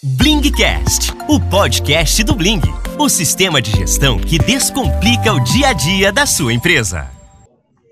Blingcast, o podcast do Bling, o sistema de gestão que descomplica o dia a dia da sua empresa.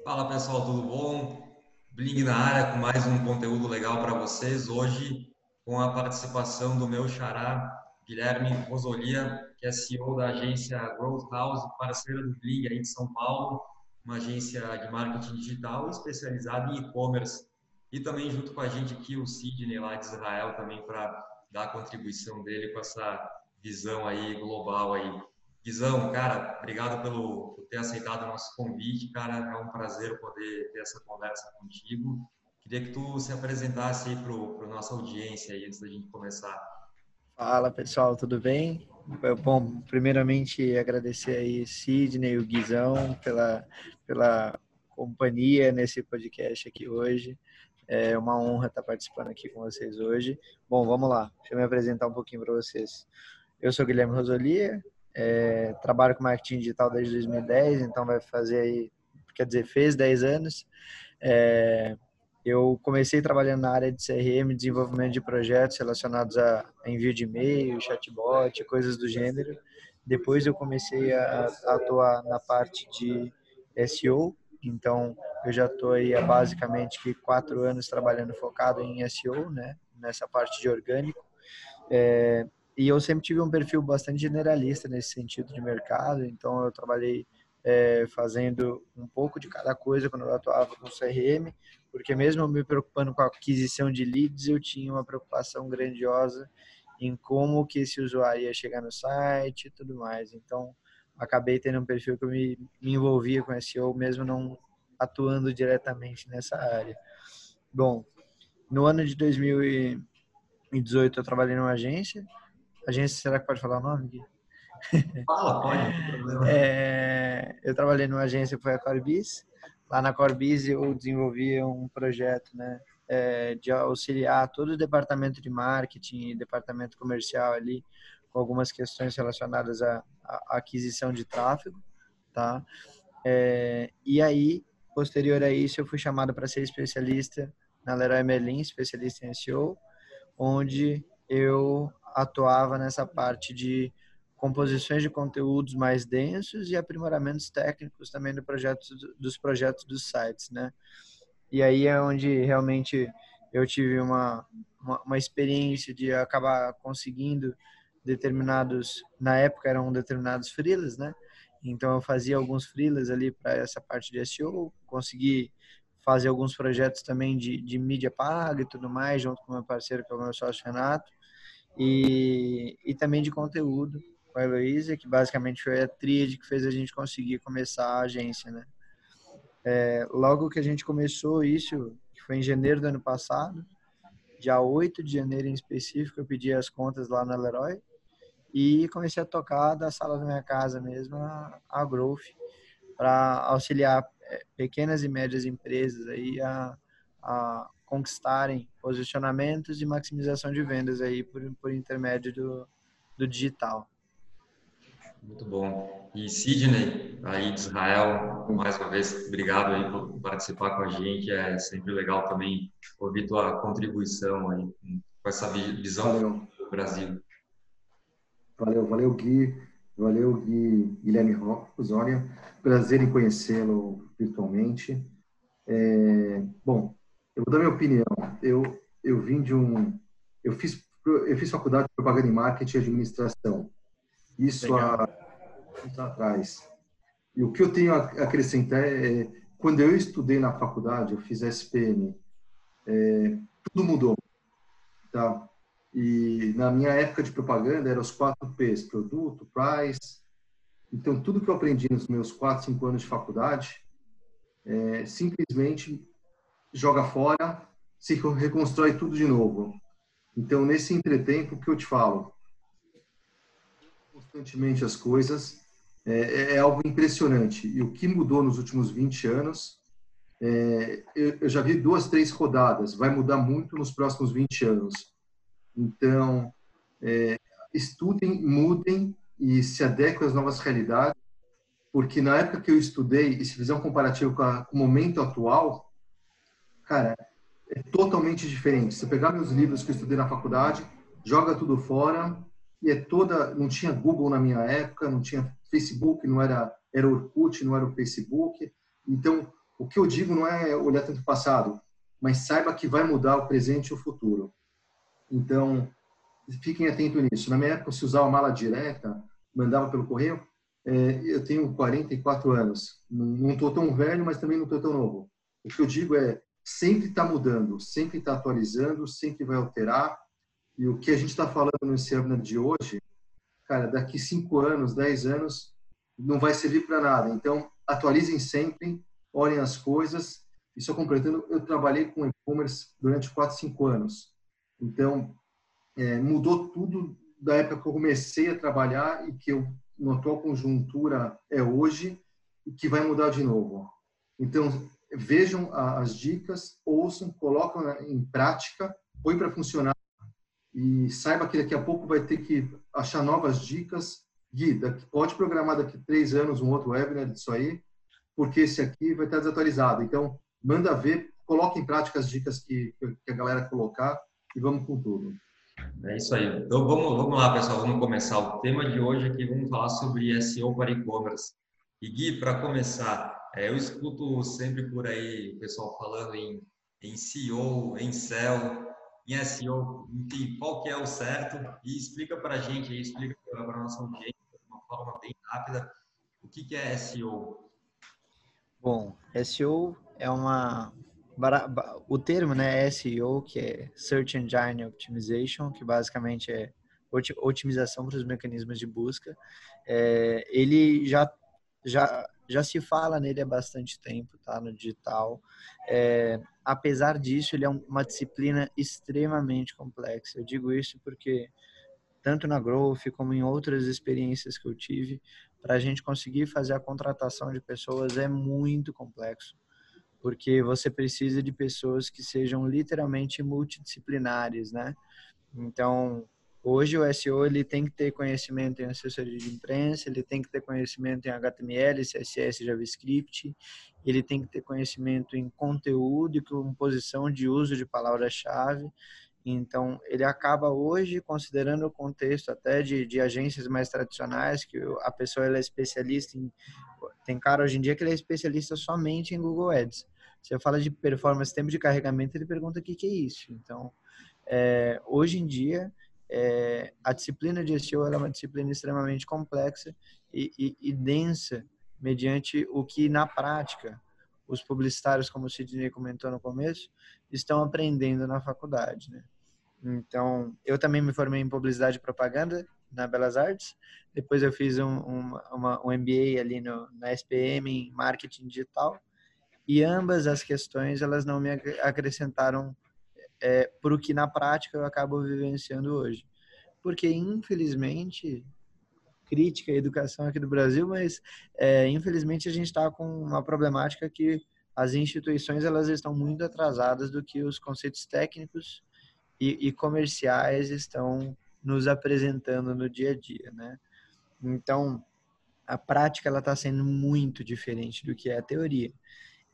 Fala pessoal, tudo bom? Bling na área com mais um conteúdo legal para vocês. Hoje, com a participação do meu xará, Guilherme Rosolia, que é CEO da agência Growth House, parceira do Bling aí de São Paulo, uma agência de marketing digital especializada em e-commerce. E também junto com a gente aqui o Sidney lá de Israel também para dar a contribuição dele com essa visão aí global aí. Guizão, cara, obrigado pelo por ter aceitado o nosso convite, cara. É um prazer poder ter essa conversa contigo. Queria que tu se apresentasse aí para a nossa audiência aí, antes da gente começar. Fala, pessoal, tudo bem? Bom, primeiramente agradecer aí Sidney e o Guizão pela, pela companhia nesse podcast aqui hoje. É uma honra estar participando aqui com vocês hoje. Bom, vamos lá. Deixa eu me apresentar um pouquinho para vocês. Eu sou Guilherme Rosolia, é, trabalho com marketing digital desde 2010, então vai fazer aí, quer dizer, fez 10 anos. É, eu comecei trabalhando na área de CRM, desenvolvimento de projetos relacionados a envio de e-mail, chatbot, coisas do gênero. Depois eu comecei a, a atuar na parte de SEO, então, eu já estou aí há basicamente quatro anos trabalhando focado em SEO, né? Nessa parte de orgânico. É, e eu sempre tive um perfil bastante generalista nesse sentido de mercado. Então, eu trabalhei é, fazendo um pouco de cada coisa quando eu atuava com CRM, porque mesmo me preocupando com a aquisição de leads, eu tinha uma preocupação grandiosa em como que esse usuário ia chegar no site e tudo mais. Então, acabei tendo um perfil que eu me, me envolvia com SEO, mesmo não atuando diretamente nessa área. Bom, no ano de 2018 eu trabalhei numa agência. Agência, será que pode falar o nome, Gui? Fala, pode. é, eu trabalhei numa agência que foi a Corbis. Lá na Corbis eu desenvolvia um projeto, né, é, de auxiliar todo o departamento de marketing e departamento comercial ali com algumas questões relacionadas à, à aquisição de tráfego, tá? É, e aí, posterior a isso, eu fui chamado para ser especialista na Leroy Merlin, especialista em SEO, onde eu atuava nessa parte de composições de conteúdos mais densos e aprimoramentos técnicos também do projeto, dos projetos dos sites, né? E aí é onde realmente eu tive uma, uma, uma experiência de acabar conseguindo determinados, na época eram determinados freelas, né? Então eu fazia alguns freelas ali para essa parte de SEO, consegui fazer alguns projetos também de, de mídia paga e tudo mais, junto com meu parceiro, que é o meu sócio Renato, e, e também de conteúdo com a Heloísa, que basicamente foi a tríade que fez a gente conseguir começar a agência, né? É, logo que a gente começou isso, que foi em janeiro do ano passado, dia 8 de janeiro em específico, eu pedi as contas lá na Leroy, e comecei a tocar da sala da minha casa mesmo a, a Growth para auxiliar é, pequenas e médias empresas aí a, a conquistarem posicionamentos e maximização de vendas aí por, por intermédio do, do digital. Muito bom. E Sidney, aí de Israel, mais uma vez, obrigado aí por participar com a gente. É sempre legal também ouvir tua contribuição aí com essa visão do Brasil. Valeu, valeu Gui, valeu Gui Guilherme Rosória, prazer em conhecê-lo virtualmente. É, bom, eu vou dar minha opinião. Eu eu vim de um, eu fiz eu fiz faculdade de propaganda e marketing e administração. Isso Legal. há anos atrás. E o que eu tenho a acrescentar é, quando eu estudei na faculdade, eu fiz SPM, é, tudo mudou, tá? E na minha época de propaganda eram os quatro P's: produto, price. Então, tudo que eu aprendi nos meus quatro, cinco anos de faculdade, é, simplesmente joga fora, se reconstrói tudo de novo. Então, nesse entretempo que eu te falo, constantemente as coisas, é, é, algo impressionante. E o que mudou nos últimos 20 anos, é, eu, eu já vi duas, três rodadas, vai mudar muito nos próximos 20 anos. Então, é, estudem, mudem e se adequem às novas realidades, porque na época que eu estudei, e se fizer um comparativo com, a, com o momento atual, cara, é totalmente diferente. Se pegar meus livros que eu estudei na faculdade, joga tudo fora e é toda, não tinha Google na minha época, não tinha Facebook, não era era Orkut, não era o Facebook. Então, o que eu digo não é olhar tanto o passado, mas saiba que vai mudar o presente e o futuro. Então, fiquem atentos nisso. Na minha época, se usava mala direta, mandava pelo correio, é, eu tenho 44 anos. Não estou tão velho, mas também não estou tão novo. O que eu digo é, sempre está mudando, sempre está atualizando, sempre vai alterar. E o que a gente está falando nesse webinar de hoje, cara, daqui 5 anos, 10 anos, não vai servir para nada. Então, atualizem sempre, olhem as coisas. E só completando, eu trabalhei com e-commerce durante 4, 5 anos. Então, é, mudou tudo da época que eu comecei a trabalhar e que eu, na atual conjuntura é hoje e que vai mudar de novo. Então, vejam as dicas, ouçam, colocam em prática, põe para funcionar e saiba que daqui a pouco vai ter que achar novas dicas. Gui, pode programar daqui três anos um outro webinar disso aí, porque esse aqui vai estar desatualizado. Então, manda ver, coloque em prática as dicas que, que a galera colocar e vamos com tudo. É isso aí. Então vamos, vamos lá, pessoal, vamos começar. O tema de hoje aqui, vamos falar sobre SEO para e-commerce. E Gui, para começar, é, eu escuto sempre por aí o pessoal falando em, em SEO, em SEO, em SEO, enfim, qual que é o certo? E explica para a gente, aí, explica para a nossa audiência de uma forma bem rápida, o que, que é SEO? Bom, SEO é uma o termo, né, SEO, que é Search Engine Optimization, que basicamente é otimização para os mecanismos de busca, é, ele já, já, já se fala nele há bastante tempo, tá, no digital. É, apesar disso, ele é uma disciplina extremamente complexa. Eu digo isso porque tanto na Growth como em outras experiências que eu tive, para a gente conseguir fazer a contratação de pessoas é muito complexo porque você precisa de pessoas que sejam literalmente multidisciplinares, né? Então, hoje o SEO ele tem que ter conhecimento em assessoria de imprensa, ele tem que ter conhecimento em HTML, CSS, JavaScript, ele tem que ter conhecimento em conteúdo e composição de uso de palavra-chave. Então, ele acaba hoje, considerando o contexto até de, de agências mais tradicionais, que a pessoa ela é especialista em. Tem cara hoje em dia que ele é especialista somente em Google Ads. Você fala de performance, tempo de carregamento, ele pergunta o que, que é isso. Então, é, hoje em dia, é, a disciplina de SEO é uma disciplina extremamente complexa e, e, e, densa, mediante o que, na prática, os publicitários, como o Sidney comentou no começo, estão aprendendo na faculdade. Né? Então, eu também me formei em publicidade e propaganda na Belas Artes. Depois eu fiz um, um, uma, um MBA ali no, na SPM em marketing digital e ambas as questões elas não me acrescentaram é, para o que na prática eu acabo vivenciando hoje. Porque, infelizmente, crítica à educação aqui do Brasil, mas é, infelizmente a gente está com uma problemática que as instituições elas estão muito atrasadas do que os conceitos técnicos e, e comerciais estão nos apresentando no dia a dia, né? Então, a prática ela está sendo muito diferente do que é a teoria.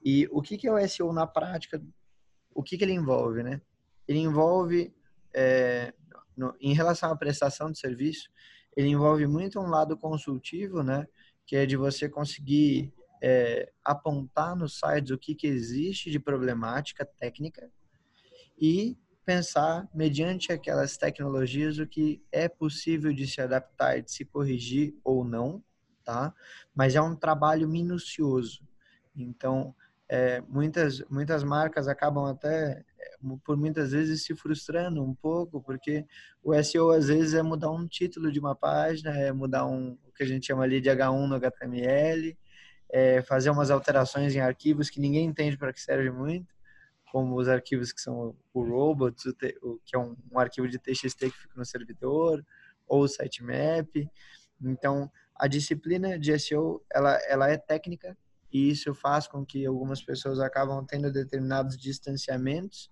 E o que, que é o SEO na prática? O que, que ele envolve, né? Ele envolve, é, no, em relação à prestação de serviço, ele envolve muito um lado consultivo, né? Que é de você conseguir é, apontar nos sites o que, que existe de problemática técnica e pensar, mediante aquelas tecnologias, o que é possível de se adaptar e de se corrigir ou não, tá? Mas é um trabalho minucioso. Então, é, muitas, muitas marcas acabam até, é, por muitas vezes, se frustrando um pouco, porque o SEO às vezes é mudar um título de uma página, é mudar um, o que a gente chama ali de H1 no HTML, é fazer umas alterações em arquivos que ninguém entende para que serve muito, como os arquivos que são o robots, o, que é um, um, arquivo de TXT que fica no servidor, ou o sitemap. Então, a disciplina de SEO, ela, ela é técnica, e isso faz com que algumas pessoas acabam tendo determinados distanciamentos,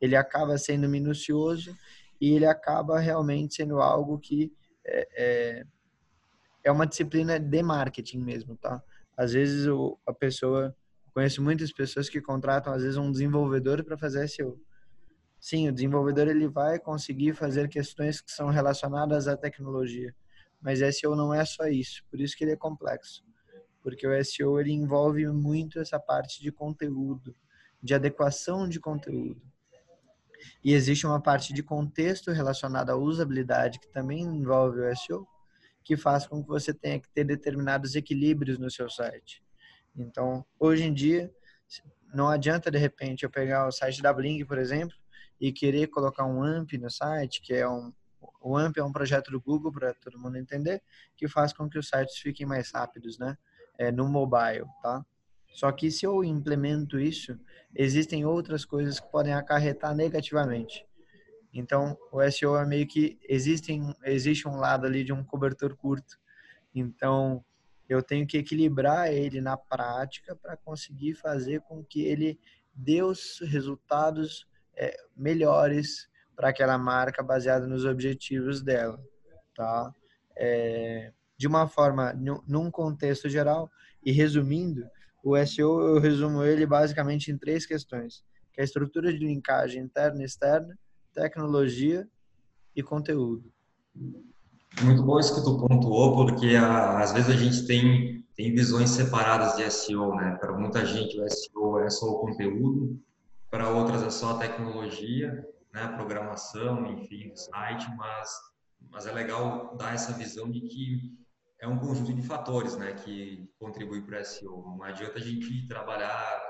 ele acaba sendo minucioso e ele acaba realmente sendo algo que é, é, é uma disciplina de marketing mesmo, tá? Às vezes o, a pessoa, conheço muitas pessoas que contratam às vezes um desenvolvedor para fazer SEO. sim, o desenvolvedor ele vai conseguir fazer questões que são relacionadas à tecnologia, mas SEO não é só isso, por isso que ele é complexo, porque o SEO ele envolve muito essa parte de conteúdo, de adequação de conteúdo. E existe uma parte de contexto relacionada à usabilidade que também envolve o SEO, que faz com que você tenha que ter determinados equilíbrios no seu site. Então, hoje em dia, não adianta de repente eu pegar o site da Bling, por exemplo, e querer colocar um AMP no site, que é um o AMP é um projeto do Google para todo mundo entender, que faz com que os sites fiquem mais rápidos, né? É, no mobile, tá? Só que se eu implemento isso, existem outras coisas que podem acarretar negativamente. Então, o SEO é meio que existem, existe um lado ali de um cobertor curto. Então, eu tenho que equilibrar ele na prática para conseguir fazer com que ele dê os resultados é, melhores para aquela marca baseado nos objetivos dela, tá? É, de uma forma, num contexto geral e resumindo, o SEO eu resumo ele basicamente em três questões, que é a estrutura de linkagem interna e externa, tecnologia e conteúdo. Muito bom isso que tu pontuou, porque às vezes a gente tem, tem visões separadas de SEO, né? Para muita gente o SEO é só o conteúdo, para outras é só a tecnologia, né? A programação, enfim, o site, mas, mas é legal dar essa visão de que é um conjunto de fatores, né? Que contribui para o SEO. Não adianta a gente trabalhar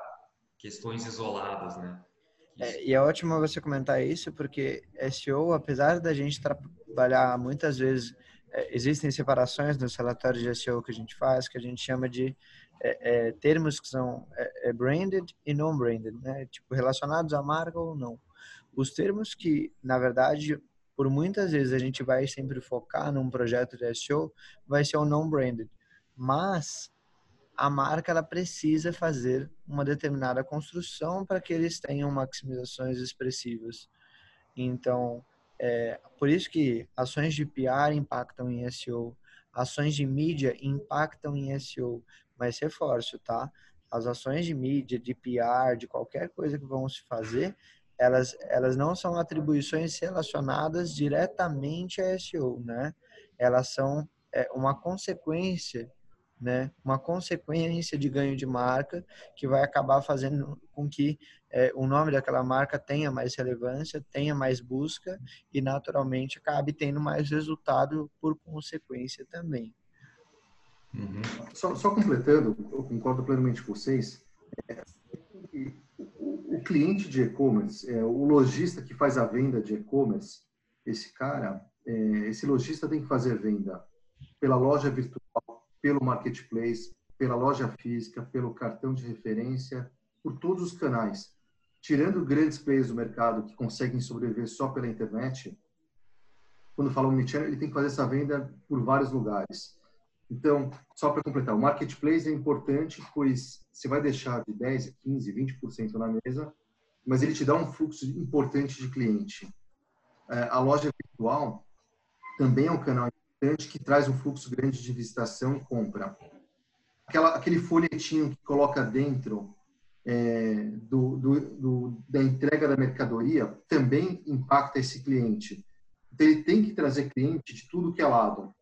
questões isoladas, né? É, e é ótimo você comentar isso, porque SEO, apesar da gente trabalhar muitas vezes, é, existem separações nos relatórios de SEO que a gente faz, que a gente chama de é, é termos que são é, é, branded e non-branded, né? Tipo, relacionados à marca ou não. Os termos que, na verdade, por muitas vezes a gente vai sempre focar num projeto de SEO, vai ser o non-branded. Mas a marca ela precisa fazer uma determinada construção para que eles tenham maximizações expressivas. Então, é, por isso que ações de PR impactam em SEO, ações de mídia impactam em SEO, mas reforço, tá? As ações de mídia, de PR, de qualquer coisa que vão se fazer, elas, elas não são atribuições relacionadas diretamente a SEO, né? Elas são é, uma consequência né, uma consequência de ganho de marca que vai acabar fazendo com que é, o nome daquela marca tenha mais relevância, tenha mais busca e naturalmente acabe tendo mais resultado por consequência também. Uhum. Só, só, completando, eu concordo plenamente com vocês. É, cliente de e-commerce, é, o lojista que faz a venda de e-commerce, esse cara, é, esse lojista tem que fazer venda pela loja virtual pelo marketplace, pela loja física, pelo cartão de referência, por todos os canais. Tirando grandes players do mercado que conseguem sobreviver só pela internet, quando fala omnichannel, ele tem que fazer essa venda por vários lugares. Então, só para completar, o marketplace é importante, pois você vai deixar de 10, 15, 20% na mesa, mas ele te dá um fluxo importante de cliente. É, a loja virtual também é um canal que traz um fluxo grande de visitação e compra. Aquela, aquele folhetinho que coloca dentro é, do, do, do, da entrega da mercadoria também impacta esse cliente. Então, ele tem que trazer cliente de tudo que é lado.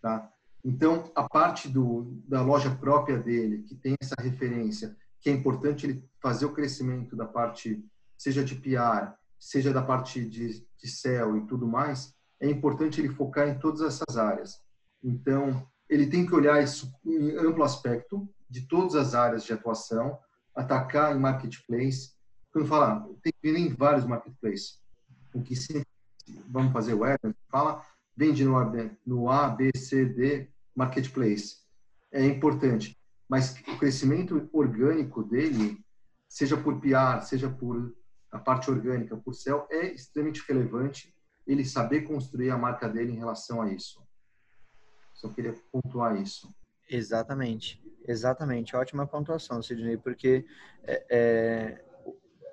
Tá? Então, a parte do, da loja própria dele, que tem essa referência, que é importante ele fazer o crescimento da parte, seja de PR, seja da parte de, de SEO e tudo mais, é importante ele focar em todas essas áreas. Então, ele tem que olhar isso em amplo aspecto, de todas as áreas de atuação, atacar em marketplace. Quando fala, tem que vir em vários marketplaces. O que sempre vamos fazer web, fala, vende no A, no A, B, C, D, marketplace. É importante. Mas o crescimento orgânico dele, seja por PR, seja por a parte orgânica, por céu, é extremamente relevante ele saber construir a marca dele em relação a isso. Só queria pontuar isso. Exatamente, exatamente. Ótima pontuação, Sidney, porque é, é,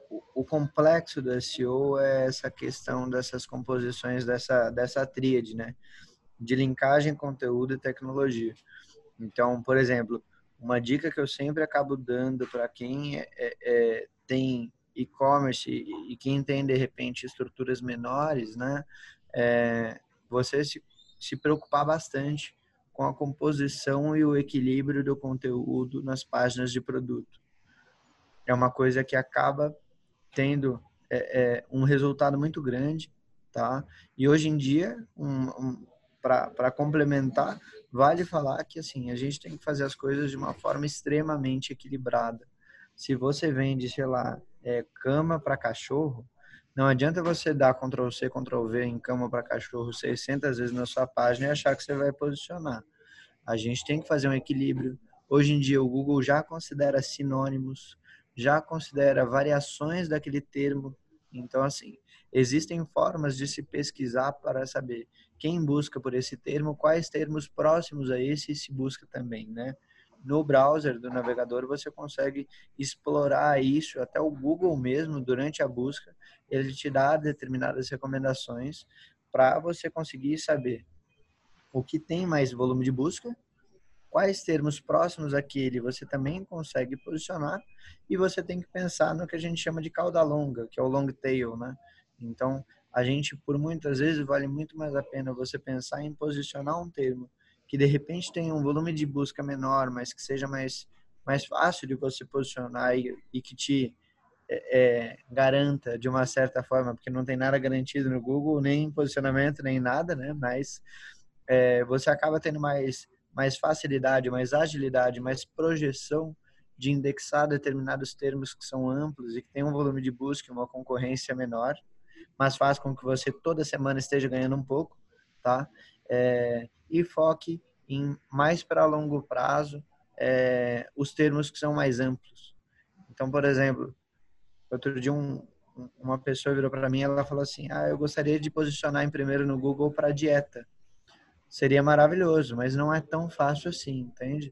o, o, complexo do SEO é essa questão dessas composições, dessa, dessa tríade, né? De linkagem, conteúdo e tecnologia. Então, por exemplo, uma dica que eu sempre acabo dando para quem é, é, é, tem e-commerce e, quem tem de repente estruturas menores, né, é, você se, se preocupar bastante com a composição e o equilíbrio do conteúdo nas páginas de produto. É uma coisa que acaba tendo é, é, um resultado muito grande, tá? E hoje em dia, um, um, para complementar, vale falar que assim a gente tem que fazer as coisas de uma forma extremamente equilibrada. Se você vende, sei lá, é, cama para cachorro, não adianta você dar Ctrl C, Ctrl V em cama para cachorro 600 vezes na sua página e achar que você vai posicionar. A gente tem que fazer um equilíbrio. Hoje em dia o Google já considera sinônimos, já considera variações daquele termo. Então assim, existem formas de se pesquisar para saber quem busca por esse termo, quais termos próximos a esse se busca também, né? no browser do navegador você consegue explorar isso, até o Google mesmo, durante a busca, ele te dá determinadas recomendações para você conseguir saber o que tem mais volume de busca, quais termos próximos àquele você também consegue posicionar e você tem que pensar no que a gente chama de cauda longa, que é o long tail, né? Então, a gente, por muitas vezes, vale muito mais a pena você pensar em posicionar um termo que de repente tenha um volume de busca menor, mas que seja mais, mais fácil de você posicionar e, e que te é, é, garanta de uma certa forma, porque não tem nada garantido no Google, nem posicionamento, nem nada, né? Mas é, você acaba tendo mais, mais facilidade, mais agilidade, mais projeção de indexar determinados termos que são amplos e que tem um volume de busca e uma concorrência menor, mas faz com que você toda semana esteja ganhando um pouco, tá? É, e foque em mais para longo prazo é, os termos que são mais amplos. Então, por exemplo, outro dia um, uma pessoa virou para mim ela falou assim: "Ah, eu gostaria de posicionar em primeiro no Google para dieta". Seria maravilhoso, mas não é tão fácil assim, entende?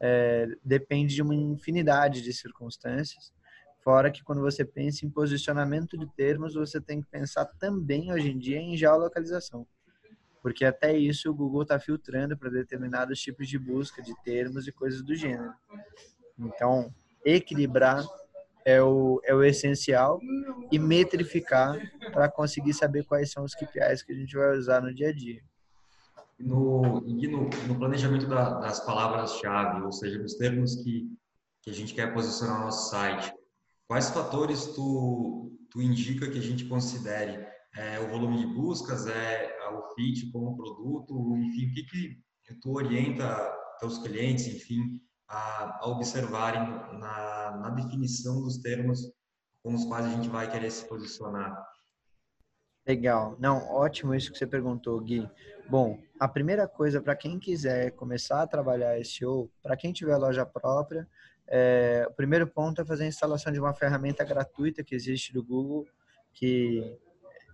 É, depende de uma infinidade de circunstâncias. Fora que quando você pensa em posicionamento de termos, você tem que pensar também hoje em dia em geolocalização porque até isso o Google está filtrando para determinados tipos de busca de termos e coisas do gênero. Então, equilibrar é o, é o essencial e metrificar para conseguir saber quais são os KPIs que a gente vai usar no dia a dia. No, no, no planejamento da, das palavras-chave, ou seja, dos termos que, que a gente quer posicionar no nosso site, quais fatores tu, tu indica que a gente considere? É, o volume de buscas, é o fit como produto, enfim, o que, que tu orienta teus clientes, enfim, a, a observarem na, na definição dos termos com os quais a gente vai querer se posicionar? Legal. Não, ótimo isso que você perguntou, Gui. Bom, a primeira coisa para quem quiser começar a trabalhar SEO, para quem tiver loja própria, é, o primeiro ponto é fazer a instalação de uma ferramenta gratuita que existe do Google, que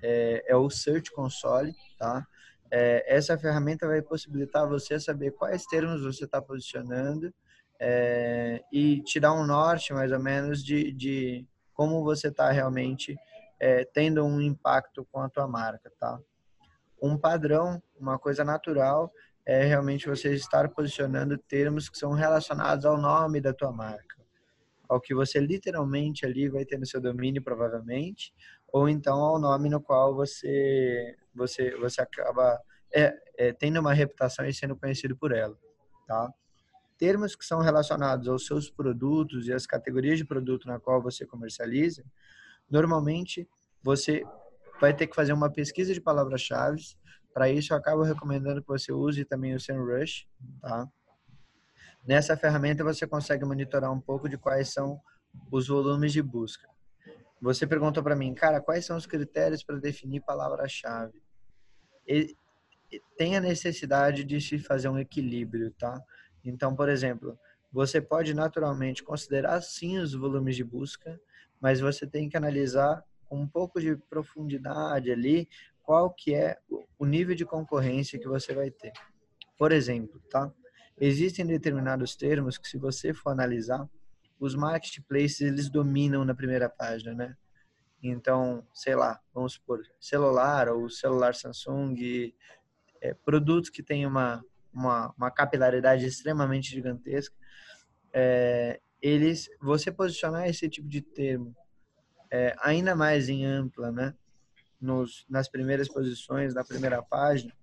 é, é o Search Console, tá? É, essa ferramenta vai possibilitar você saber quais termos você está posicionando é, e te dar um norte, mais ou menos, de, de como você está realmente é, tendo um impacto com a tua marca, tá? Um padrão, uma coisa natural, é realmente você estar posicionando termos que são relacionados ao nome da tua marca, ao que você literalmente ali vai ter no seu domínio, provavelmente, ou então ao nome no qual você você você acaba é, é, tendo uma reputação e sendo conhecido por ela, tá? Termos que são relacionados aos seus produtos e às categorias de produto na qual você comercializa, normalmente você vai ter que fazer uma pesquisa de palavras-chave. Para isso, eu acabo recomendando que você use também o SEMrush, tá? Nessa ferramenta você consegue monitorar um pouco de quais são os volumes de busca. Você perguntou para mim, cara, quais são os critérios para definir palavra-chave? Tem a necessidade de se fazer um equilíbrio, tá? Então, por exemplo, você pode naturalmente considerar sim os volumes de busca, mas você tem que analisar com um pouco de profundidade ali qual que é o nível de concorrência que você vai ter. Por exemplo, tá? Existem determinados termos que se você for analisar, os marketplaces eles dominam na primeira página, né? Então, sei lá, vamos supor, celular ou celular Samsung, é, produtos que têm uma, uma, uma capilaridade extremamente gigantesca, é, eles, você posicionar esse tipo de termo é, ainda mais em ampla, né? Nos, nas primeiras posições, na primeira página,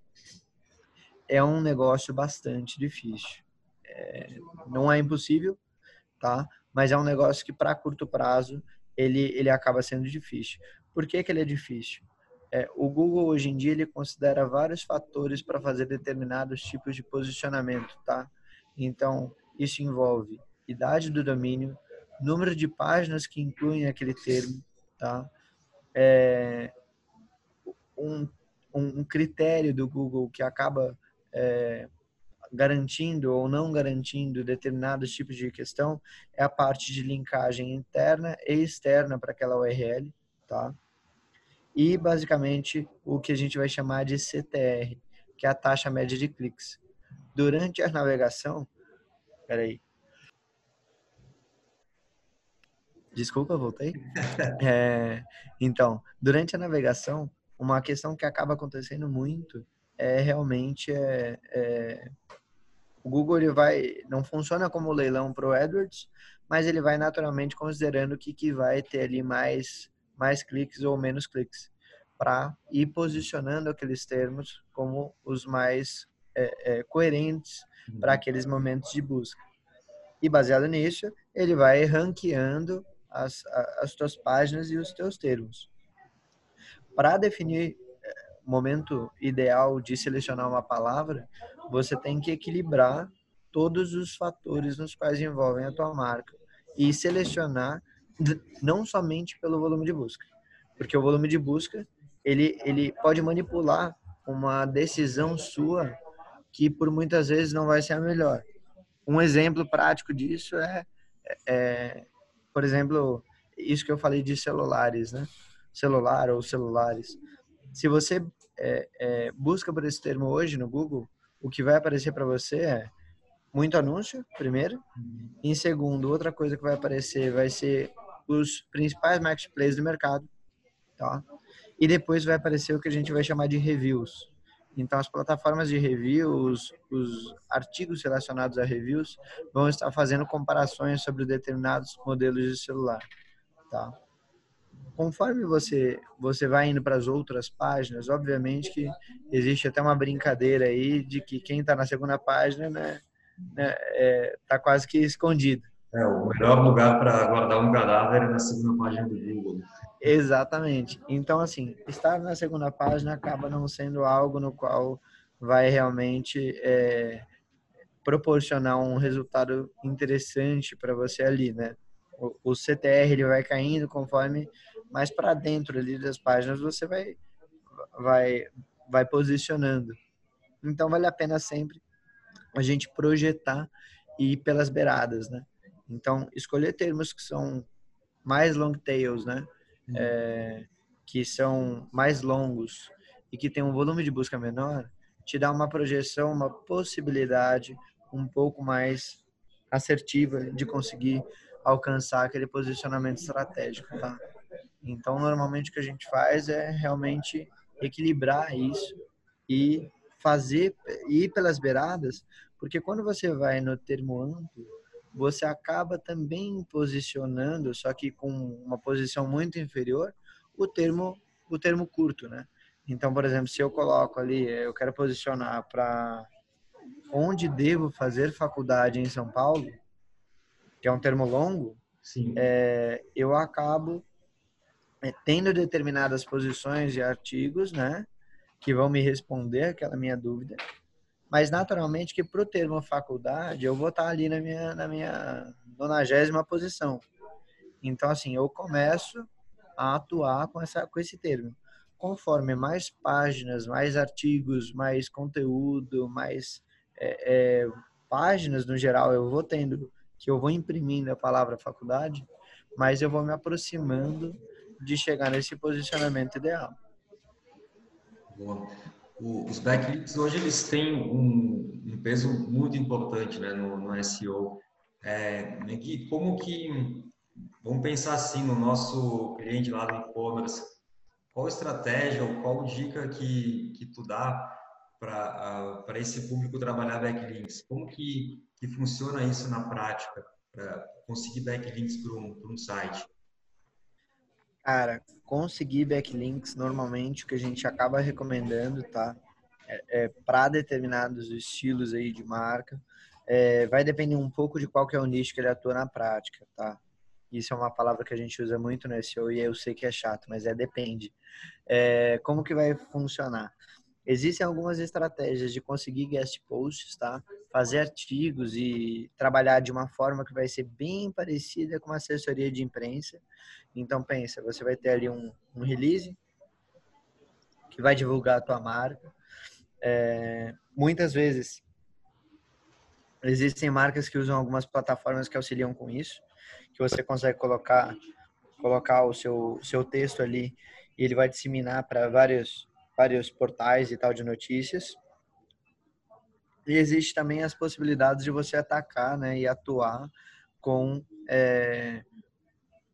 é um negócio bastante difícil. É, não é impossível, tá? Mas é um negócio que para curto prazo ele ele acaba sendo difícil. Por que, que ele é difícil? É, o Google hoje em dia ele considera vários fatores para fazer determinados tipos de posicionamento, tá? Então isso envolve idade do domínio, número de páginas que incluem aquele termo, tá? É, um, um, critério do Google que acaba é, garantindo ou não garantindo determinados tipos de questão é a parte de linkagem interna e externa para aquela URL, tá? E basicamente o que a gente vai chamar de CTR, que é a taxa média de cliques. Durante a navegação, peraí. Desculpa, voltei. É, então, durante a navegação, uma questão que acaba acontecendo muito é realmente é, é o Google ele vai não funciona como leilão para o AdWords, mas ele vai naturalmente considerando o que, que vai ter ali mais mais cliques ou menos cliques para ir posicionando aqueles termos como os mais é, é, coerentes para aqueles momentos de busca. E baseado nisso, ele vai ranqueando as, as tuas páginas e os teus termos. Para definir momento ideal de selecionar uma palavra, você tem que equilibrar todos os fatores nos quais envolvem a tua marca e selecionar não somente pelo volume de busca, porque o volume de busca ele ele pode manipular uma decisão sua que por muitas vezes não vai ser a melhor. Um exemplo prático disso é, é por exemplo, isso que eu falei de celulares, né? Celular ou celulares. Se você é, é, busca por esse termo hoje no Google, o que vai aparecer para você é muito anúncio, primeiro. Em segundo, outra coisa que vai aparecer vai ser os principais marketplaces do mercado, tá? E depois vai aparecer o que a gente vai chamar de reviews. Então, as plataformas de reviews, os artigos relacionados a reviews, vão estar fazendo comparações sobre determinados modelos de celular, tá? Conforme você você vai indo para as outras páginas, obviamente que existe até uma brincadeira aí de que quem está na segunda página, né, né é, tá quase que escondido. É, o melhor lugar para guardar um cadáver é na segunda página do Google. Exatamente. Então, assim, estar na segunda página acaba não sendo algo no qual vai realmente é, proporcionar um resultado interessante para você ali, né? O, o CTR ele vai caindo conforme mais para dentro ali das páginas você vai vai vai posicionando. Então vale a pena sempre a gente projetar e ir pelas beiradas, né? Então escolher termos que são mais long tails, né? Uhum. É, que são mais longos e que tem um volume de busca menor, te dá uma projeção, uma possibilidade um pouco mais assertiva de conseguir alcançar aquele posicionamento estratégico, tá? Então, normalmente o que a gente faz é realmente equilibrar isso e fazer ir pelas beiradas, porque quando você vai no termo amplo, você acaba também posicionando, só que com uma posição muito inferior, o termo o termo curto, né? Então, por exemplo, se eu coloco ali, eu quero posicionar para onde devo fazer faculdade em São Paulo, que é um termo longo, é, eu acabo é, tendo determinadas posições e artigos, né, que vão me responder aquela minha dúvida, mas naturalmente que para o termo faculdade eu vou estar ali na minha na minha nonagésima posição. Então assim eu começo a atuar com essa com esse termo. Conforme mais páginas, mais artigos, mais conteúdo, mais é, é, páginas no geral eu vou tendo, que eu vou imprimindo a palavra faculdade, mas eu vou me aproximando de chegar nesse posicionamento ideal. Boa. O, os backlinks hoje eles têm um, um peso muito importante né, no, no SEO. É, como que, vamos pensar assim, no nosso cliente lá do e-commerce, qual estratégia ou qual dica que, que tu dá para uh, esse público trabalhar backlinks? Como que, que funciona isso na prática, para conseguir backlinks para um, um site? Cara, conseguir backlinks, normalmente o que a gente acaba recomendando, tá? É, é para determinados estilos aí de marca. É, vai depender um pouco de qual que é o nicho que ele atua na prática, tá? Isso é uma palavra que a gente usa muito no SEO e eu sei que é chato, mas é depende. É, como que vai funcionar? Existem algumas estratégias de conseguir guest posts, tá? Fazer artigos e trabalhar de uma forma que vai ser bem parecida com uma assessoria de imprensa. Então pensa, você vai ter ali um, um release que vai divulgar a tua marca. É, muitas vezes existem marcas que usam algumas plataformas que auxiliam com isso que você consegue colocar colocar o seu seu texto ali e ele vai disseminar para vários vários portais e tal de notícias. E existe também as possibilidades de você atacar, né, e atuar com é,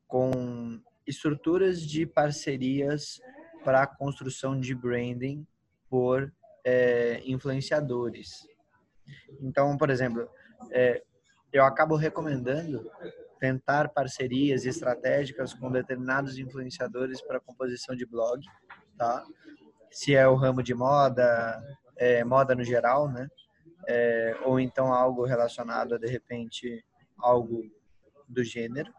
com estruturas de parcerias para a construção de branding por é, influenciadores. Então, por exemplo, é, eu acabo recomendando tentar parcerias estratégicas com determinados influenciadores para composição de blog, tá? Se é o ramo de moda, é, moda no geral, né? É, ou então algo relacionado a de repente algo do gênero.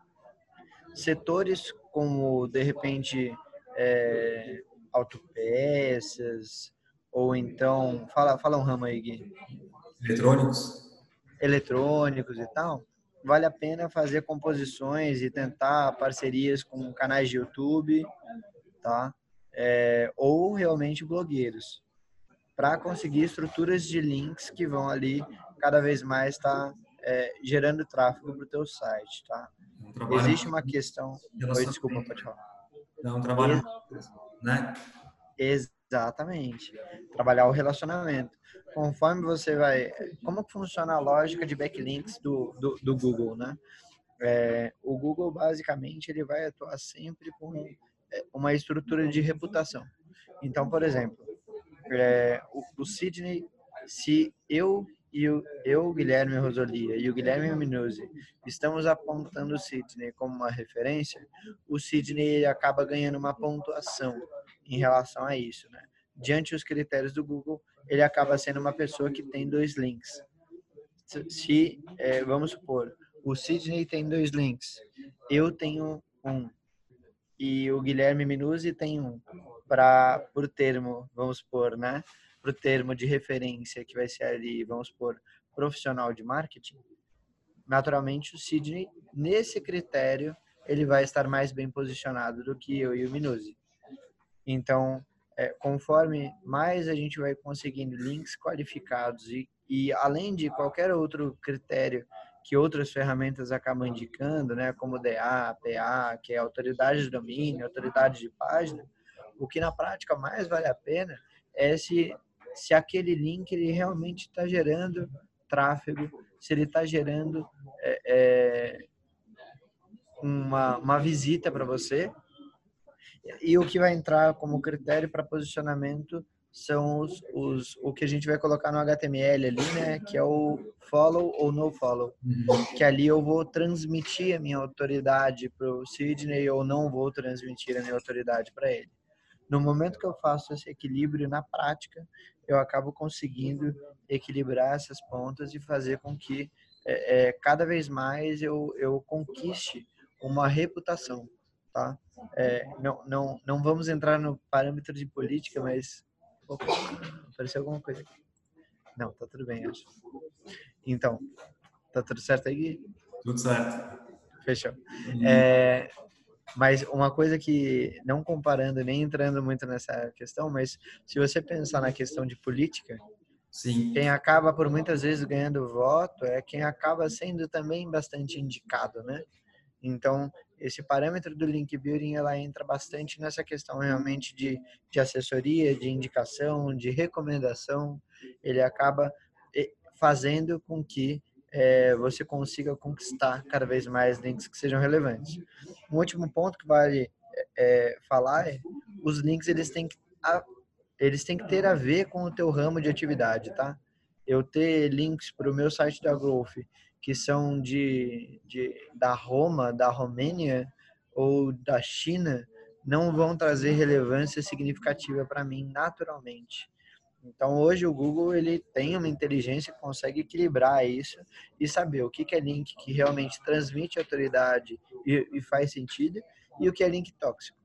Setores como de repente é, autopeças ou então fala fala um ramo aí Gui. eletrônicos eletrônicos e tal vale a pena fazer composições e tentar parcerias com canais de YouTube, tá? É, ou realmente blogueiros, para conseguir estruturas de links que vão ali cada vez mais estar tá, é, gerando tráfego para o teu site, tá? Um Existe uma questão. Oi, desculpa, pode falar. É um trabalho, né? Exatamente. Trabalhar o relacionamento conforme você vai. Como funciona a lógica de backlinks do, do, do Google, né? É, o Google basicamente ele vai atuar sempre com é, uma estrutura de reputação. Então, por exemplo, é, o, o Sidney, se eu e o, eu, Guilherme Rosolia e o Guilherme Minuzzi estamos apontando o Sidney como uma referência, o Sidney acaba ganhando uma pontuação em relação a isso, né? Diante dos critérios do Google, ele acaba sendo uma pessoa que tem dois links. Se, é, vamos supor, o Sidney tem dois links, eu tenho um e o Guilherme Minuzzi tem um para o termo, vamos supor, né? Para o termo de referência que vai ser ali, vamos supor, profissional de marketing. Naturalmente, o Sidney, nesse critério, ele vai estar mais bem posicionado do que eu e o Minuzzi. Então, é, conforme mais a gente vai conseguindo links qualificados e, e além de qualquer outro critério que outras ferramentas acabam indicando, né, como DA, PA, que é autoridade de domínio, autoridade de página, o que na prática mais vale a pena é se, se aquele link ele realmente está gerando tráfego, se ele está gerando é, é, uma, uma visita para você, e o que vai entrar como critério para posicionamento são os, os, o que a gente vai colocar no HTML ali, né? Que é o follow ou no follow. Uhum. Que ali eu vou transmitir a minha autoridade para o Sidney ou não vou transmitir a minha autoridade para ele. No momento que eu faço esse equilíbrio na prática, eu acabo conseguindo equilibrar essas pontas e fazer com que é, é, cada vez mais eu, eu conquiste uma reputação tá? É, não, não, não vamos entrar no parâmetro de política, mas opa, apareceu alguma coisa aqui. Não, tá tudo bem, acho. Então, tá tudo certo aí? Tudo certo. Fechou. Uhum. É, mas uma coisa que, não comparando nem entrando muito nessa questão, mas se você pensar na questão de política, Sim. quem acaba por muitas vezes ganhando voto é quem acaba sendo também bastante indicado, né? Então, esse parâmetro do link building ela entra bastante nessa questão realmente de, de assessoria, de indicação, de recomendação. Ele acaba eh, fazendo com que é, você consiga conquistar cada vez mais links que sejam relevantes. Um último ponto que vale é, falar é os links eles têm que a, eles têm que ter a ver com o teu ramo de atividade, tá? Eu ter links para o meu site da Growth que são de, de da Roma, da Romênia ou da China, não vão trazer relevância significativa para mim naturalmente. Então hoje o Google ele tem uma inteligência que consegue equilibrar isso e saber o que, que é link que realmente transmite autoridade e, e faz sentido e o que é link tóxico.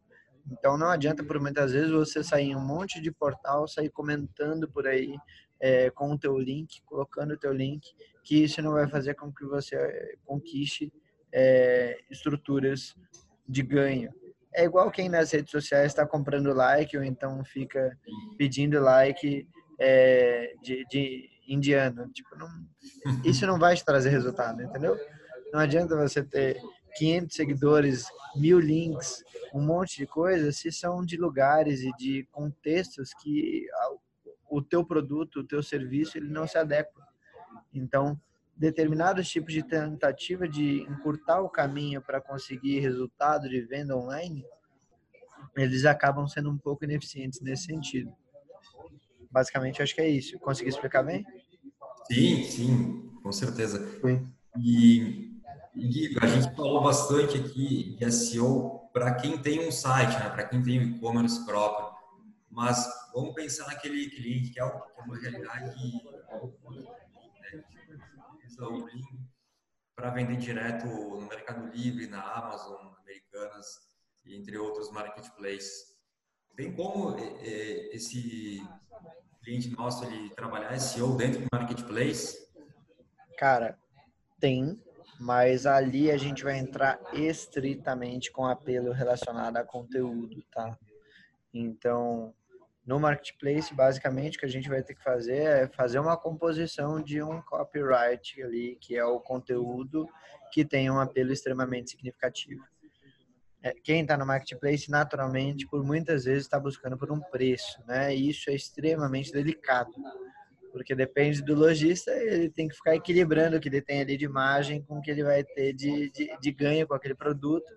Então não adianta por muitas vezes você sair em um monte de portal, sair comentando por aí é, com o teu link, colocando o teu link, que isso não vai fazer com que você conquiste é, estruturas de ganho. É igual quem nas redes sociais está comprando like ou então fica pedindo like é, de, de, indiano. Tipo, não, isso não vai te trazer resultado, entendeu? Não adianta você ter 500 seguidores, mil links, um monte de coisas, se são de lugares e de contextos que o teu produto, o teu serviço, ele não se adequa. Então, determinados tipos de tentativa de encurtar o caminho para conseguir resultado de venda online, eles acabam sendo um pouco ineficientes nesse sentido. Basicamente, acho que é isso. Consegui explicar bem? Sim, sim, com certeza. E, e a gente falou bastante aqui de SEO para quem tem um site, né? para quem tem um e-commerce próprio. Mas vamos pensar naquele cliente que é, uma realidade para vender direto no Mercado Livre, na Amazon, Americanas, entre outros marketplaces. Tem como esse cliente nosso ele trabalhar SEO dentro do marketplace? Cara, tem, mas ali a gente vai entrar estritamente com apelo relacionado a conteúdo, tá? Então, no marketplace, basicamente, o que a gente vai ter que fazer é fazer uma composição de um copyright ali, que é o conteúdo que tem um apelo extremamente significativo. É, quem está no marketplace, naturalmente, por muitas vezes está buscando por um preço, né? E isso é extremamente delicado, porque depende do lojista, ele tem que ficar equilibrando o que ele tem ali de margem com o que ele vai ter de, de, de ganho com aquele produto.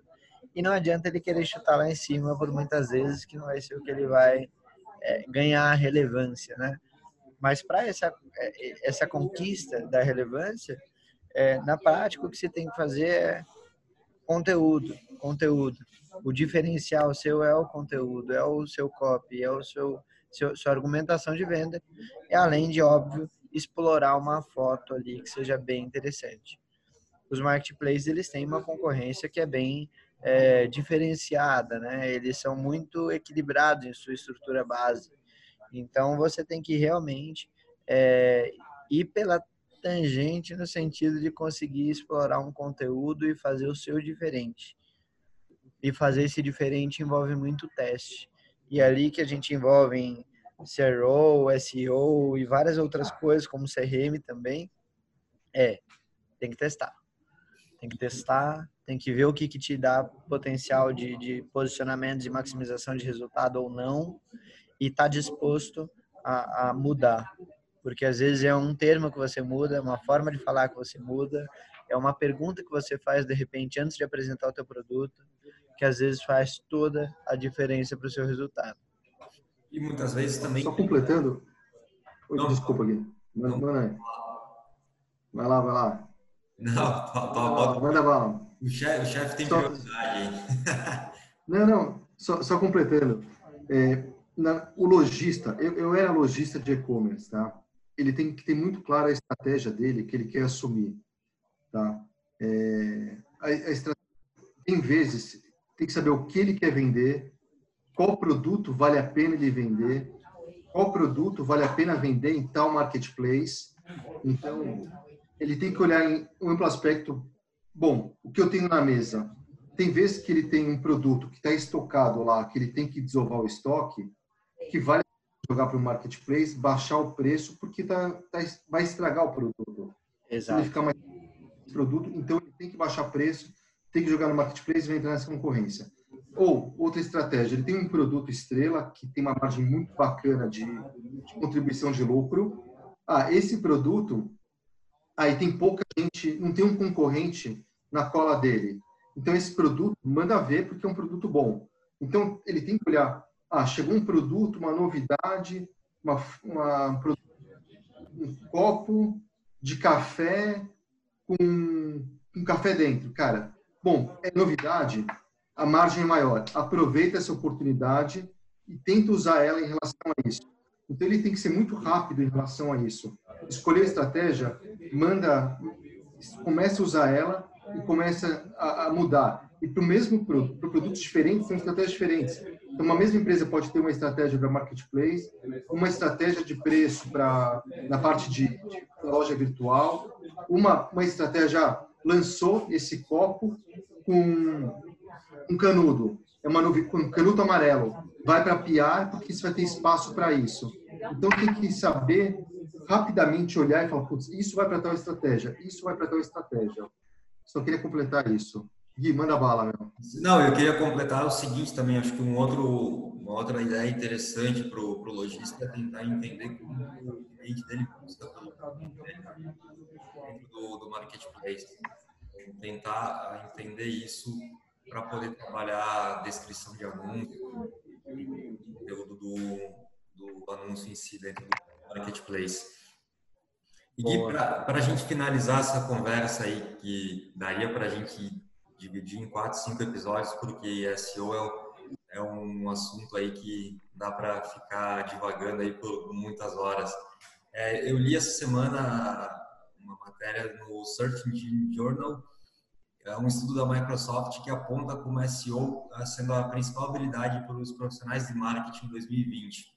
E não adianta ele querer chutar lá em cima por muitas vezes, que não vai ser o que ele vai é, ganhar relevância, né? Mas para essa é, essa conquista da relevância, é, na prática o que você tem que fazer é conteúdo, conteúdo. O diferencial seu é o conteúdo, é o seu copy, é o seu, seu sua argumentação de venda, e além de óbvio explorar uma foto ali que seja bem interessante. Os marketplaces eles têm uma concorrência que é bem é, diferenciada, né? Eles são muito equilibrados em sua estrutura base. Então você tem que realmente é, ir pela tangente no sentido de conseguir explorar um conteúdo e fazer o seu diferente. E fazer esse diferente envolve muito teste. E é ali que a gente envolve em CRO, SEO e várias outras coisas, como CRM também, é, tem que testar. Tem que testar, tem que ver o que, que te dá potencial de, de posicionamento, de maximização de resultado ou não, e estar tá disposto a, a mudar porque às vezes é um termo que você muda, é uma forma de falar que você muda, é uma pergunta que você faz de repente antes de apresentar o teu produto, que às vezes faz toda a diferença para o seu resultado. E muitas vezes também. Só completando. Não, desculpa aqui. Não, não, não. Vai lá, vai lá. Não, tá, tá, manda bala. O chefe, o chefe tem só... prioridade. não, não. Só, só completando. É, na, o lojista, eu, eu era lojista de e-commerce, tá? ele tem que ter muito clara a estratégia dele que ele quer assumir, tá? É, a, a tem vezes tem que saber o que ele quer vender, qual produto vale a pena ele vender, qual produto vale a pena vender em tal marketplace. Então, ele tem que olhar em um amplo aspecto. Bom, o que eu tenho na mesa? Tem vezes que ele tem um produto que está estocado lá, que ele tem que desovar o estoque, que vale jogar para o marketplace, baixar o preço, porque tá, tá, vai estragar o produto. Exato. Ele ficar mais produto, então ele tem que baixar preço, tem que jogar no marketplace e vai entrar nessa concorrência. Ou, outra estratégia, ele tem um produto estrela que tem uma margem muito bacana de, de contribuição de lucro. Ah, esse produto, aí tem pouca gente, não tem um concorrente na cola dele. Então, esse produto, manda ver porque é um produto bom. Então, ele tem que olhar ah, chegou um produto, uma novidade, uma, uma, um copo de café com um café dentro. Cara, bom, é novidade, a margem é maior. Aproveita essa oportunidade e tenta usar ela em relação a isso. Então ele tem que ser muito rápido em relação a isso. Escolher a estratégia, manda, começa a usar ela e começa a, a mudar. E para o mesmo produto, para produtos diferentes, são estratégias diferentes. Então, uma mesma empresa pode ter uma estratégia para marketplace, uma estratégia de preço para na parte de, de, loja virtual, uma uma estratégia lançou esse copo com um canudo, é uma um canudo amarelo, vai para piar porque você vai ter espaço para isso. Então tem que saber rapidamente olhar e falar, putz, isso vai para tal estratégia, isso vai para tal estratégia. Só queria completar isso. Gui, manda bala, meu. Não, eu queria completar o seguinte também, acho que um outro, uma outra ideia interessante para o lojista é tentar entender como o cliente dele busca dentro do, do marketplace. Tentar entender isso para poder trabalhar a descrição de anúncio, conteúdo do, do anúncio em si dentro do marketplace. E para a gente finalizar essa conversa aí, que daria para a gente dividir em quatro, cinco episódios, porque SEO é, é um assunto aí que dá para ficar divagando aí por muitas horas. É, eu li essa semana uma matéria no Search Engine Journal, é um estudo da Microsoft que aponta como SEO sendo a principal habilidade para os profissionais de marketing em 2020.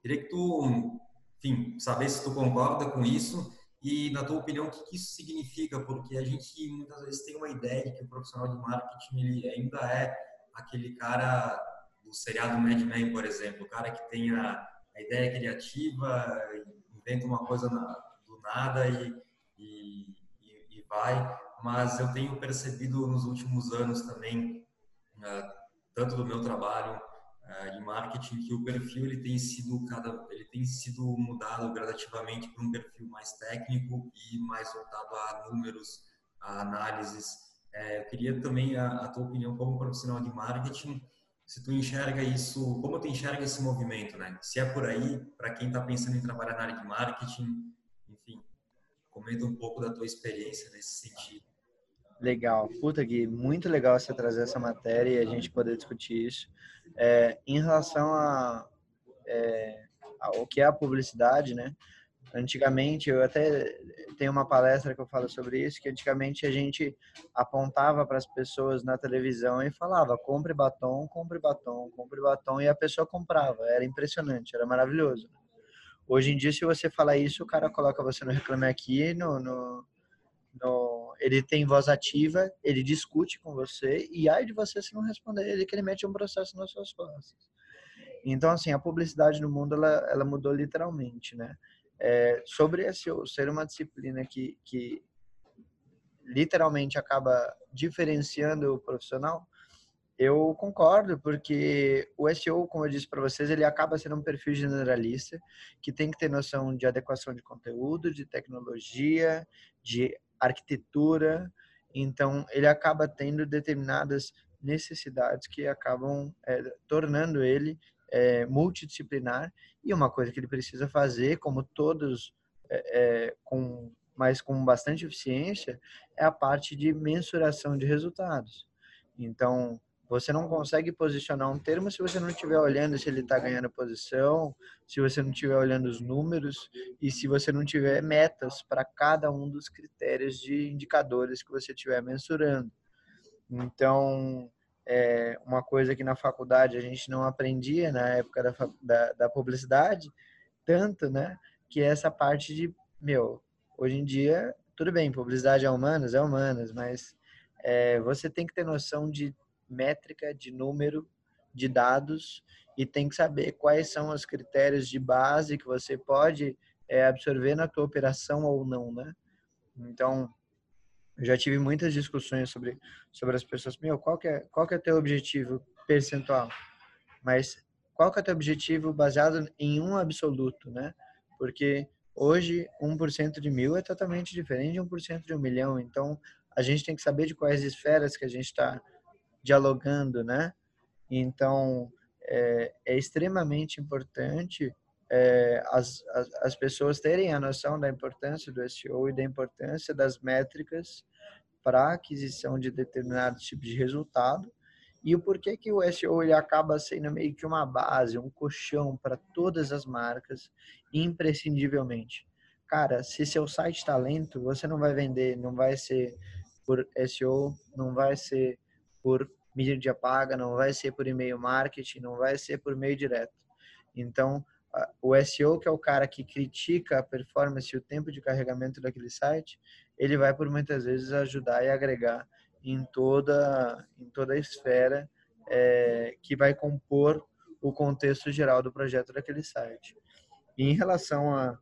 Queria que tu, enfim, saber se tu concorda com isso e, na tua opinião, o que isso significa? Porque a gente muitas vezes tem uma ideia de que o profissional de marketing ele ainda é aquele cara do seriado Mad Men, por exemplo, o cara que tem a, a ideia criativa, inventa uma coisa na, do nada e, e, e, vai. Mas eu tenho percebido nos últimos anos também, uh, tanto do meu trabalho uh, de marketing que o perfil ele tem sido cada ele tem sido mudado gradativamente para um perfil mais técnico e mais voltado a números, a análises. É, eu queria também a, a, tua opinião como profissional de marketing, se tu enxerga isso, como tu enxerga esse movimento, né? Se é por aí, para quem está pensando em trabalhar na área de marketing, enfim, comenta um pouco da tua experiência nesse sentido. Legal, puta Gui, muito legal você trazer essa matéria e a gente poder discutir isso. É, em relação a, é, o que é a publicidade, né? Antigamente, eu até tenho uma palestra que eu falo sobre isso, que antigamente a gente apontava para as pessoas na televisão e falava: compre batom, compre batom, compre batom, e a pessoa comprava. Era impressionante, era maravilhoso. Hoje em dia, se você falar isso, o cara coloca você no Reclame Aqui, no, no, no, ele tem voz ativa, ele discute com você, e aí de você se não responder ele, que ele mete um processo nas suas costas. Então, assim, a publicidade no mundo, ela, ela mudou literalmente, né? É, sobre SEO ser uma disciplina que, que literalmente acaba diferenciando o profissional, eu concordo, porque o SEO, como eu disse para vocês, ele acaba sendo um perfil generalista, que tem que ter noção de adequação de conteúdo, de tecnologia, de arquitetura. Então, ele acaba tendo determinadas necessidades que acabam é, tornando ele é, multidisciplinar e uma coisa que ele precisa fazer, como todos, é, com, mas com bastante eficiência, é a parte de mensuração de resultados. Então, você não consegue posicionar um termo se você não estiver olhando se ele está ganhando posição, se você não estiver olhando os números e se você não tiver metas para cada um dos critérios de indicadores que você estiver mensurando. Então, é uma coisa que na faculdade a gente não aprendia na época da, da, da publicidade, tanto, né? Que é essa parte de, meu, hoje em dia, tudo bem, publicidade é humanas, é humanas, mas é, você tem que ter noção de métrica, de número, de dados e tem que saber quais são os critérios de base que você pode é, absorver na tua operação ou não, né? Então, eu já tive muitas discussões sobre, sobre as pessoas. Meu, qual que é, qual que é teu objetivo percentual? Mas qual que é teu objetivo baseado em um absoluto, né? Porque hoje 1% de mil é totalmente diferente de 1% de um milhão. Então, a gente tem que saber de quais esferas que a gente está dialogando, né? Então, é, é extremamente importante é, as, as, as, pessoas terem a noção da importância do SEO e da importância das métricas para aquisição de determinados tipos de resultado E o porquê que o SEO ele acaba sendo meio que uma base, um colchão para todas as marcas, imprescindivelmente. Cara, se seu site está lento, você não vai vender, não vai ser por SEO, não vai ser por mídia paga, não vai ser por e-mail marketing, não vai ser por meio direto. Então, o SEO, que é o cara que critica a performance e o tempo de carregamento daquele site, ele vai por muitas vezes ajudar e agregar em toda, em toda a esfera é, que vai compor o contexto geral do projeto daquele site. E em relação a,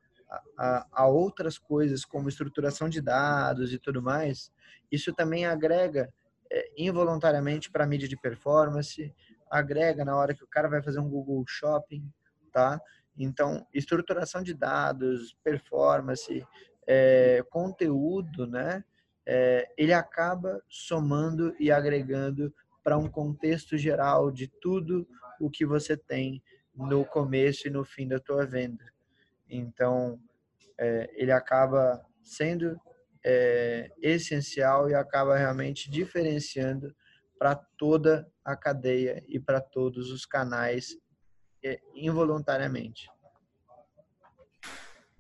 a, a outras coisas, como estruturação de dados e tudo mais, isso também agrega é, involuntariamente para mídia de performance, agrega na hora que o cara vai fazer um Google Shopping, tá? Então, estruturação de dados, performance, é, conteúdo, né? É, ele acaba somando e agregando para um contexto geral de tudo o que você tem no começo e no fim da tua venda. Então, é, ele acaba sendo é, essencial e acaba realmente diferenciando para toda a cadeia e para todos os canais é, involuntariamente.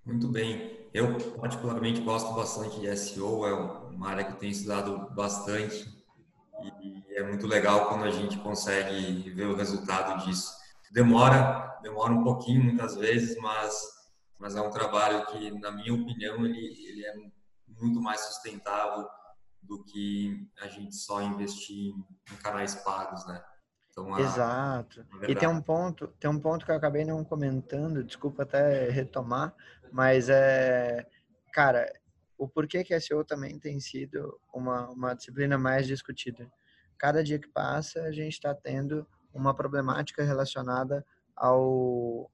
Muito bem. Eu, particularmente, gosto bastante de SEO, é uma área que eu tenho estudado bastante e é muito legal quando a gente consegue ver o resultado disso. Demora, demora um pouquinho muitas vezes, mas, mas é um trabalho que, na minha opinião, ele, ele é muito mais sustentável do que a gente só investir em canais pagos, né? Então, a... Exato. É e tem um ponto, tem um ponto que eu acabei não comentando, desculpa até retomar, mas é, cara, o porquê que SEO também tem sido uma, uma disciplina mais discutida. Cada dia que passa, a gente está tendo uma problemática relacionada ao,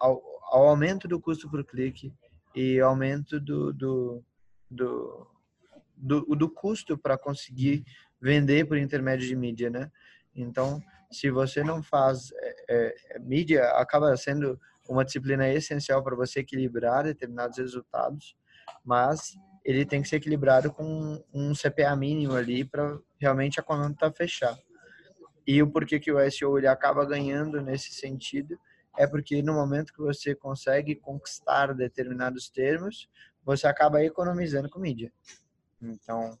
ao, ao, aumento do custo por clique e aumento do, do, do, do, do custo para conseguir vender por intermédio de mídia, né? Então, se você não faz é, é, mídia, acaba sendo uma disciplina essencial para você equilibrar determinados resultados, mas ele tem que ser equilibrado com um CPA mínimo ali para realmente a conta fechar. E o porquê que o SEO ele acaba ganhando nesse sentido é porque no momento que você consegue conquistar determinados termos, você acaba economizando com mídia. Então,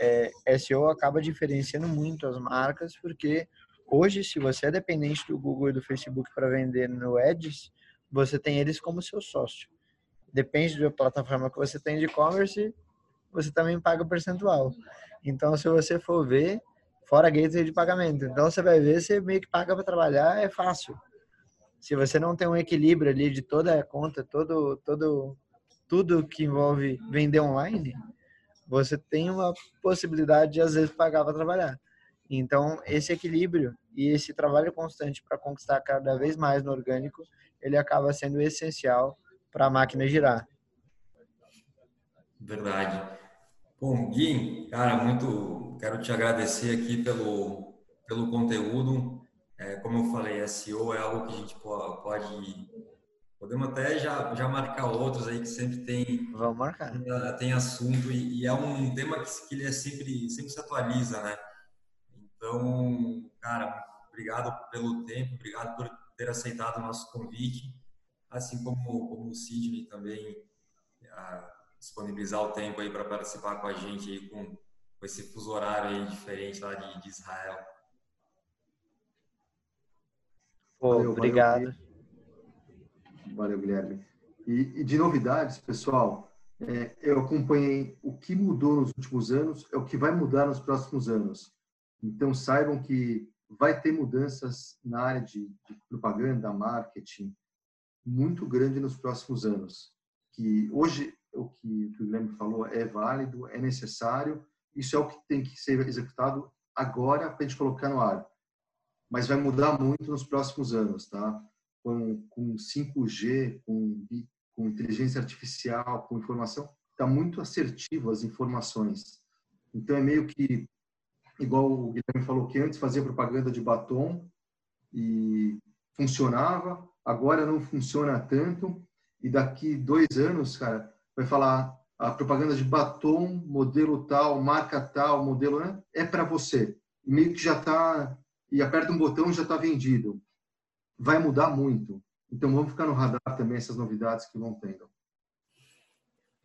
é, SEO acaba diferenciando muito as marcas, porque hoje, se você é dependente do Google e do Facebook para vender no Ads, você tem eles como seu sócio. Depende da plataforma que você tem de e-commerce, você também paga percentual. Então, se você for ver, fora gateway de pagamento. Então, você vai ver, você meio que paga para trabalhar, é fácil. Se você não tem um equilíbrio ali de toda a conta, todo, todo, tudo que envolve vender online, você tem uma possibilidade de às vezes pagar para trabalhar. Então, esse equilíbrio e esse trabalho constante para conquistar cada vez mais no orgânico, ele acaba sendo essencial para a máquina girar. Verdade. Bom, Gui, cara, muito quero te agradecer aqui pelo, pelo conteúdo. É, como eu falei, SEO é algo que a gente pode Podemos até já, já marcar outros aí que sempre tem. Vamos marcar. Tem, tem assunto e, e, é um tema que, que ele é sempre, sempre se atualiza, né? Então, cara, obrigado pelo tempo, obrigado por ter aceitado o nosso convite, assim como, como o Sidney também a, disponibilizar o tempo aí para participar com a gente aí com, com esse fuso horário aí diferente lá de, de Israel. Pô, obrigado. Valeu. Guilherme. E, e de novidades, pessoal, é, eu acompanhei o que mudou nos últimos anos, é o que vai mudar nos próximos anos. Então, saibam que vai ter mudanças na área de, de propaganda, marketing, muito grande nos próximos anos. Que hoje o que, o que o Guilherme falou é válido, é necessário, isso é o que tem que ser executado agora para a gente colocar no ar. Mas vai mudar muito nos próximos anos, tá? Com, com 5G, com, com inteligência artificial, com informação, está muito assertivo as informações. Então é meio que igual o Guilherme falou que antes fazia propaganda de batom e funcionava, agora não funciona tanto e daqui dois anos, cara, vai falar a propaganda de batom, modelo tal, marca tal, modelo né? é para você. meio que já está e aperta um botão já está vendido. Vai mudar muito. Então vamos ficar no radar também essas novidades que vão tendo.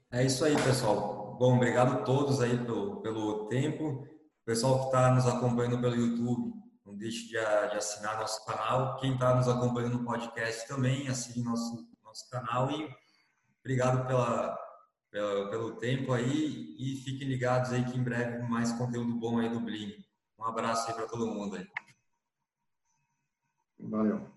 É isso aí, pessoal. Bom, obrigado a todos aí pelo, pelo tempo. Pessoal que está nos acompanhando pelo YouTube, não deixe de, de assinar nosso canal. Quem está nos acompanhando no podcast também, assine nosso, nosso canal e obrigado pela, pela, pelo tempo aí e fiquem ligados aí que em breve mais conteúdo bom aí do Bling. Um abraço aí para todo mundo aí. Valeu.